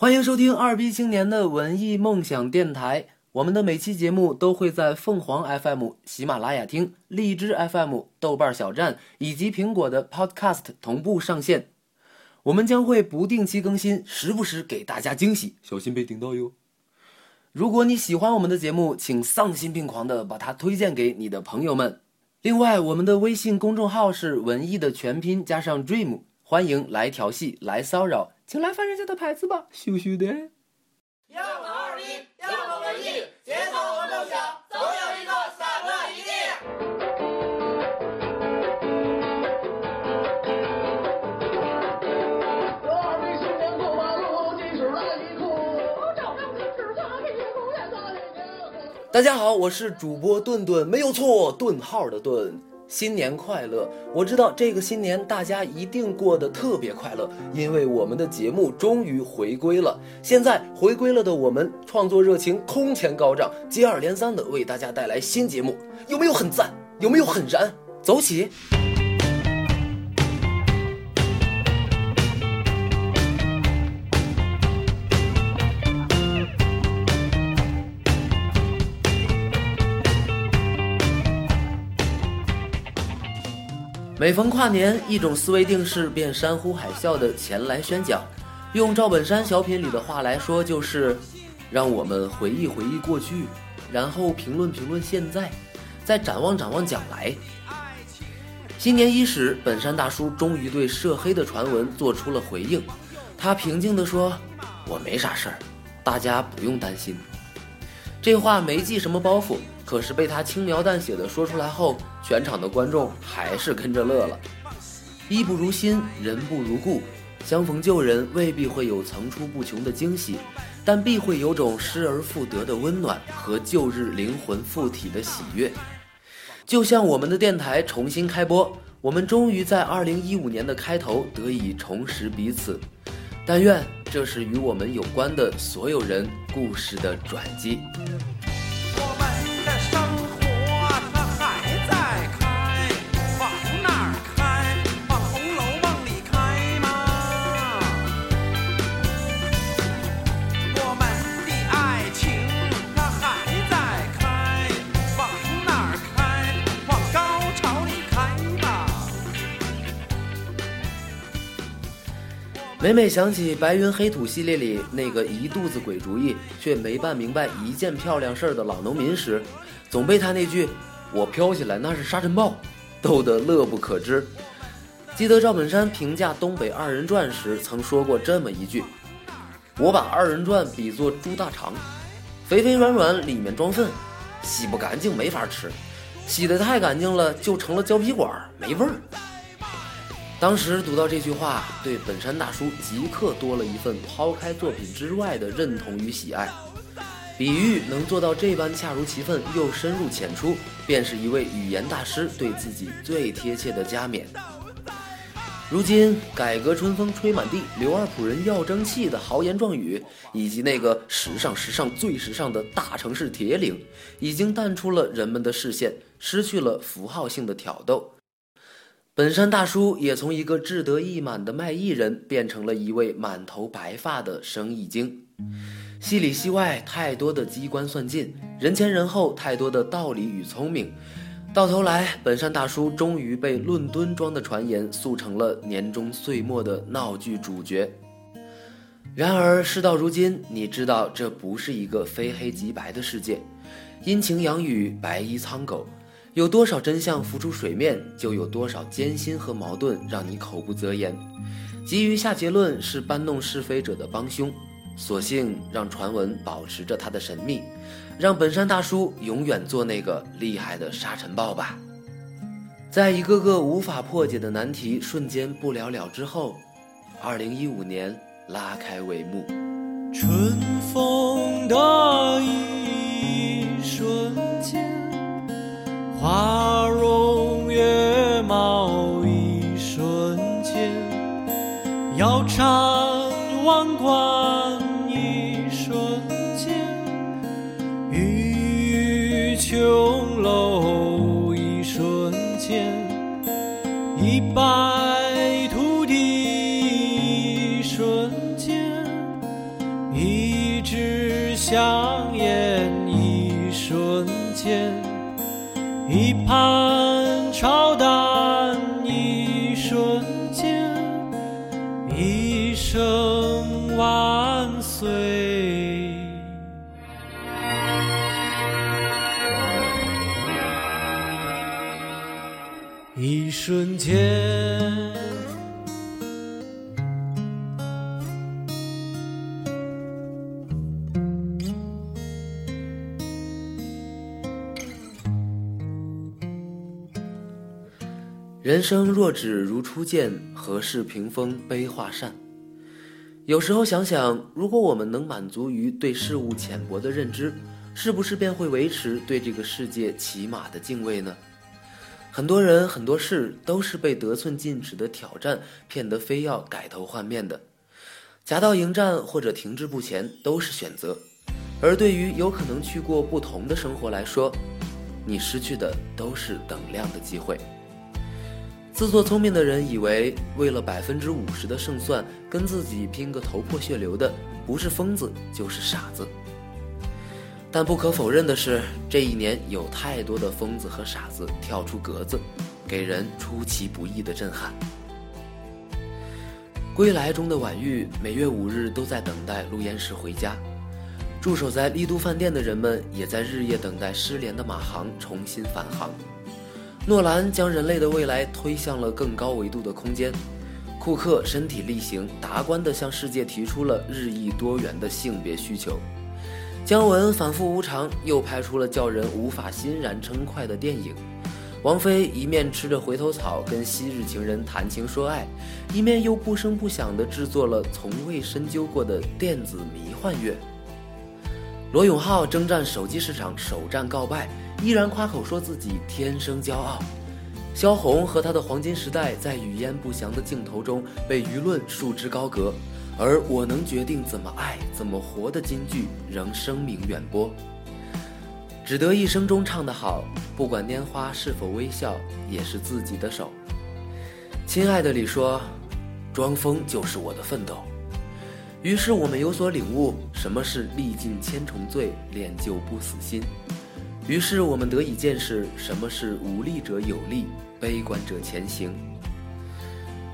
欢迎收听二逼青年的文艺梦想电台。我们的每期节目都会在凤凰 FM、喜马拉雅听、荔枝 FM、豆瓣小站以及苹果的 Podcast 同步上线。我们将会不定期更新，时不时给大家惊喜，小心被顶到哟。如果你喜欢我们的节目，请丧心病狂的把它推荐给你的朋友们。另外，我们的微信公众号是文艺的全拼加上 dream，欢迎来调戏、来骚扰，请来翻人家的牌子吧，羞羞的。要么二逼，要么文艺，节奏和梦想总有一个散落一地。年过马路。大家好，我是主播顿顿，没有错，顿号的顿。新年快乐！我知道这个新年大家一定过得特别快乐，因为我们的节目终于回归了。现在回归了的我们，创作热情空前高涨，接二连三的为大家带来新节目，有没有很赞？有没有很燃？走起！每逢跨年，一种思维定式便山呼海啸的前来宣讲。用赵本山小品里的话来说，就是让我们回忆回忆过去，然后评论评论现在，再展望展望将来。新年伊始，本山大叔终于对涉黑的传闻做出了回应。他平静地说：“我没啥事儿，大家不用担心。”这话没系什么包袱，可是被他轻描淡写的说出来后，全场的观众还是跟着乐了。衣不如新，人不如故，相逢旧人未必会有层出不穷的惊喜，但必会有种失而复得的温暖和旧日灵魂附体的喜悦。就像我们的电台重新开播，我们终于在二零一五年的开头得以重拾彼此。但愿这是与我们有关的所有人故事的转机。每每想起《白云黑土》系列里那个一肚子鬼主意却没办明白一件漂亮事儿的老农民时，总被他那句“我飘起来那是沙尘暴”逗得乐不可支。记得赵本山评价东北二人转时曾说过这么一句：“我把二人转比作猪大肠，肥肥软软，里面装粪，洗不干净没法吃，洗得太干净了就成了胶皮管，没味儿。”当时读到这句话，对本山大叔即刻多了一份抛开作品之外的认同与喜爱。比喻能做到这般恰如其分又深入浅出，便是一位语言大师对自己最贴切的加冕。如今，改革春风吹满地，刘二普人要争气的豪言壮语，以及那个时尚时尚最时尚的大城市铁岭，已经淡出了人们的视线，失去了符号性的挑逗。本山大叔也从一个志得意满的卖艺人，变成了一位满头白发的生意经。戏里戏外太多的机关算尽，人前人后太多的道理与聪明，到头来，本山大叔终于被伦敦庄的传言塑成了年终岁末的闹剧主角。然而事到如今，你知道这不是一个非黑即白的世界，阴晴阳雨，白衣苍狗。有多少真相浮出水面，就有多少艰辛和矛盾让你口不择言。急于下结论是搬弄是非者的帮凶，索性让传闻保持着它的神秘，让本山大叔永远做那个厉害的沙尘暴吧。在一个个无法破解的难题瞬间不了了之后，二零一五年拉开帷幕。春风得意花容月貌一瞬间，腰缠万贯一瞬间，玉琼楼一瞬间，一把盼超淡一瞬间，一生万岁。一瞬间。人生若只如初见，何事屏风悲画扇？有时候想想，如果我们能满足于对事物浅薄的认知，是不是便会维持对这个世界起码的敬畏呢？很多人很多事都是被得寸进尺的挑战骗得非要改头换面的，夹道迎战或者停滞不前都是选择，而对于有可能去过不同的生活来说，你失去的都是等量的机会。自作聪明的人以为，为了百分之五十的胜算，跟自己拼个头破血流的，不是疯子就是傻子。但不可否认的是，这一年有太多的疯子和傻子跳出格子，给人出其不意的震撼。归来中的婉玉，每月五日都在等待陆岩石回家。驻守在丽都饭店的人们，也在日夜等待失联的马航重新返航。诺兰将人类的未来推向了更高维度的空间，库克身体力行、达观地向世界提出了日益多元的性别需求。姜文反复无常，又拍出了叫人无法欣然称快的电影。王菲一面吃着回头草跟昔日情人谈情说爱，一面又不声不响地制作了从未深究过的电子迷幻乐。罗永浩征战手机市场，首战告败。依然夸口说自己天生骄傲。萧红和她的黄金时代在语焉不详的镜头中被舆论束之高阁，而我能决定怎么爱怎么活的金句仍声名远播。只得一生中唱得好，不管拈花是否微笑，也是自己的手。亲爱的李说，装疯就是我的奋斗。于是我们有所领悟，什么是历尽千重罪，练就不死心。于是我们得以见识什么是无力者有力，悲观者前行。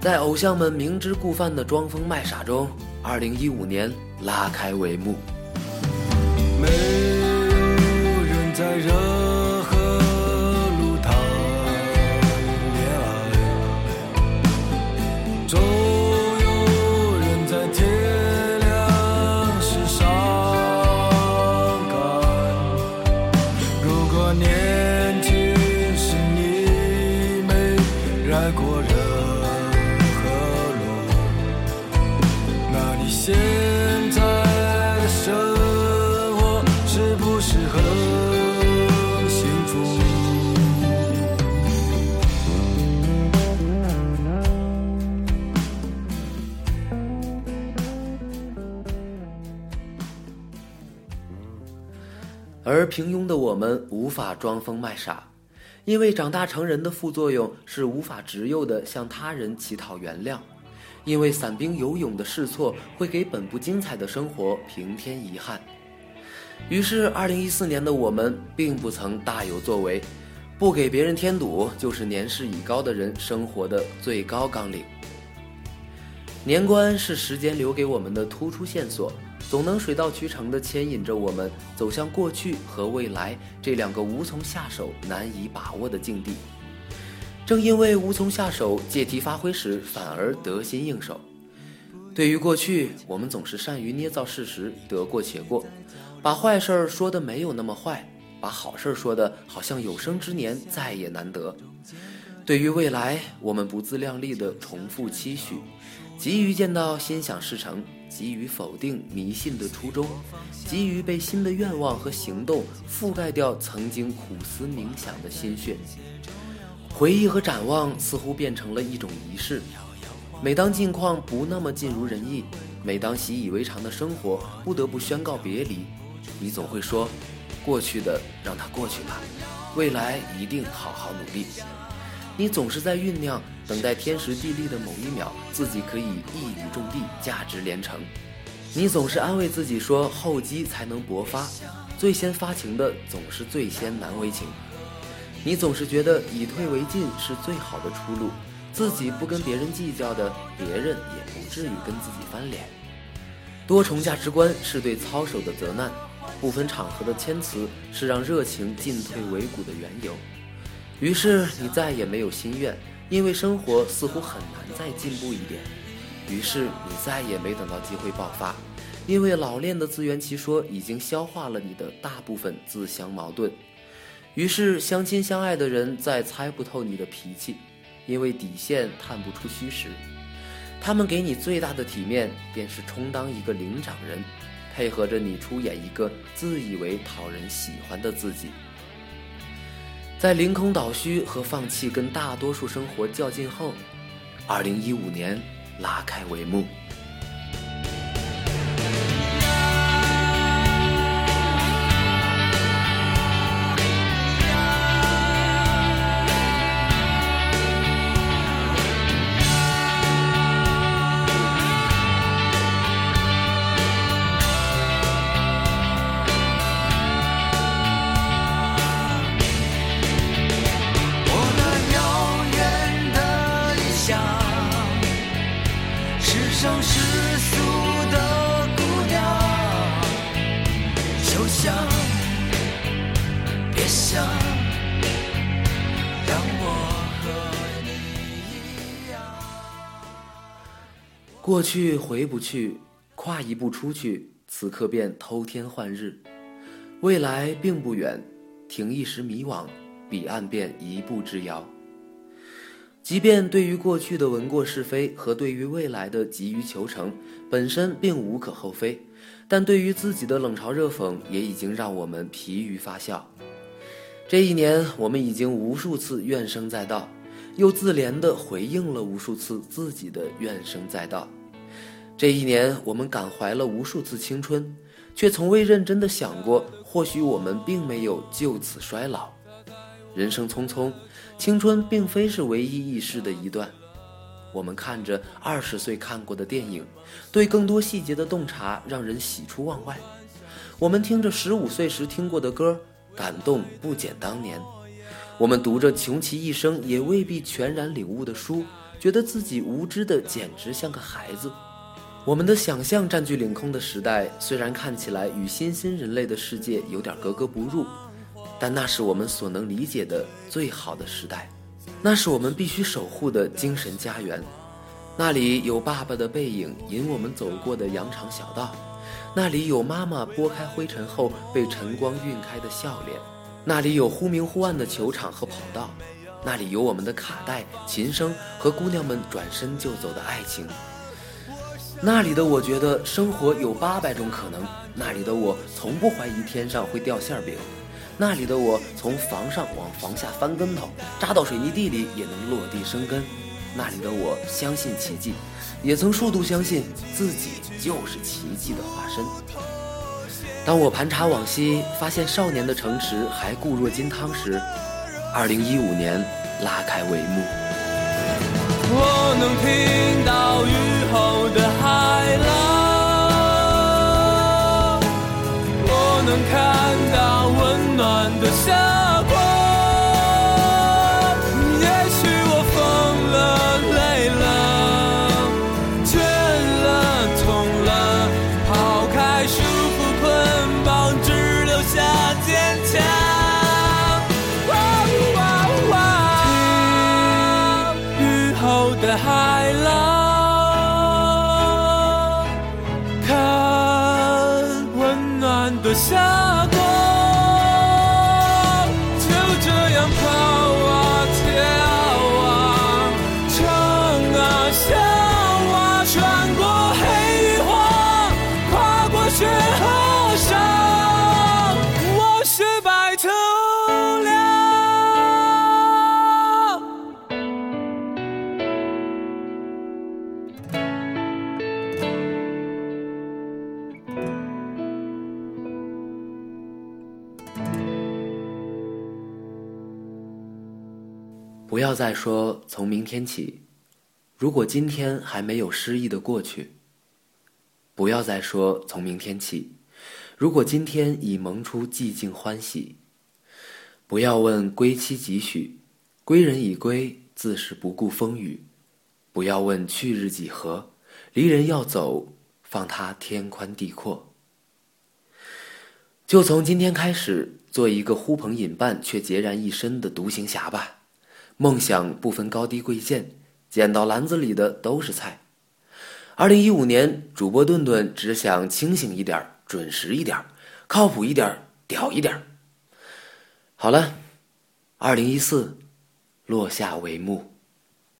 在偶像们明知故犯的装疯卖傻中，二零一五年拉开帷幕。是不是很幸福？而平庸的我们无法装疯卖傻，因为长大成人的副作用是无法执拗的向他人乞讨原谅，因为散兵游勇的试错会给本不精彩的生活平添遗憾。于是，二零一四年的我们并不曾大有作为，不给别人添堵，就是年事已高的人生活的最高纲领。年关是时间留给我们的突出线索，总能水到渠成地牵引着我们走向过去和未来这两个无从下手、难以把握的境地。正因为无从下手，借题发挥时反而得心应手。对于过去，我们总是善于捏造事实，得过且过，把坏事儿说的没有那么坏，把好事儿说的好像有生之年再也难得。对于未来，我们不自量力地重复期许，急于见到心想事成，急于否定迷信的初衷，急于被新的愿望和行动覆盖掉曾经苦思冥想的心血。回忆和展望似乎变成了一种仪式。每当境况不那么尽如人意，每当习以为常的生活不得不宣告别离，你总会说：“过去的让它过去吧，未来一定好好努力。”你总是在酝酿，等待天时地利的某一秒，自己可以一语中的，价值连城。你总是安慰自己说厚积才能薄发，最先发情的总是最先难为情。你总是觉得以退为进是最好的出路，自己不跟别人计较的，别人也不至于跟自己翻脸。多重价值观是对操守的责难，不分场合的谦辞是让热情进退维谷的缘由。于是你再也没有心愿，因为生活似乎很难再进步一点。于是你再也没等到机会爆发，因为老练的自圆其说已经消化了你的大部分自相矛盾。于是相亲相爱的人再猜不透你的脾气，因为底线探不出虚实。他们给你最大的体面，便是充当一个领涨人，配合着你出演一个自以为讨人喜欢的自己。在凌空倒虚和放弃跟大多数生活较劲后，二零一五年拉开帷幕。过去回不去，跨一步出去，此刻便偷天换日；未来并不远，停一时迷惘，彼岸便一步之遥。即便对于过去的闻过是非和对于未来的急于求成，本身并无可厚非，但对于自己的冷嘲热讽，也已经让我们疲于发笑。这一年，我们已经无数次怨声载道，又自怜地回应了无数次自己的怨声载道。这一年，我们感怀了无数次青春，却从未认真地想过，或许我们并没有就此衰老。人生匆匆，青春并非是唯一易逝的一段。我们看着二十岁看过的电影，对更多细节的洞察让人喜出望外。我们听着十五岁时听过的歌，感动不减当年。我们读着穷其一生也未必全然领悟的书，觉得自己无知的简直像个孩子。我们的想象占据领空的时代，虽然看起来与新兴人类的世界有点格格不入，但那是我们所能理解的最好的时代，那是我们必须守护的精神家园。那里有爸爸的背影引我们走过的羊肠小道，那里有妈妈拨开灰尘后被晨光晕开的笑脸，那里有忽明忽暗的球场和跑道，那里有我们的卡带、琴声和姑娘们转身就走的爱情。那里的我觉得生活有八百种可能，那里的我从不怀疑天上会掉馅饼，那里的我从房上往房下翻跟头，扎到水泥地里也能落地生根，那里的我相信奇迹，也曾数度相信自己就是奇迹的化身。当我盘查往昔，发现少年的城池还固若金汤时，二零一五年拉开帷幕。我能听到雨下过。也许我疯了、累了、倦了、痛了，抛开束缚捆绑，只留下坚强。听雨后的海浪，看温暖的霞不要再说从明天起，如果今天还没有失意的过去，不要再说从明天起。如果今天已萌出寂静欢喜，不要问归期几许。归人已归，自是不顾风雨。不要问去日几何，离人要走，放他天宽地阔。就从今天开始，做一个呼朋引伴却孑然一身的独行侠吧。梦想不分高低贵贱，捡到篮子里的都是菜。二零一五年，主播顿顿只想清醒一点，准时一点，靠谱一点，屌一点。好了，二零一四落下帷幕。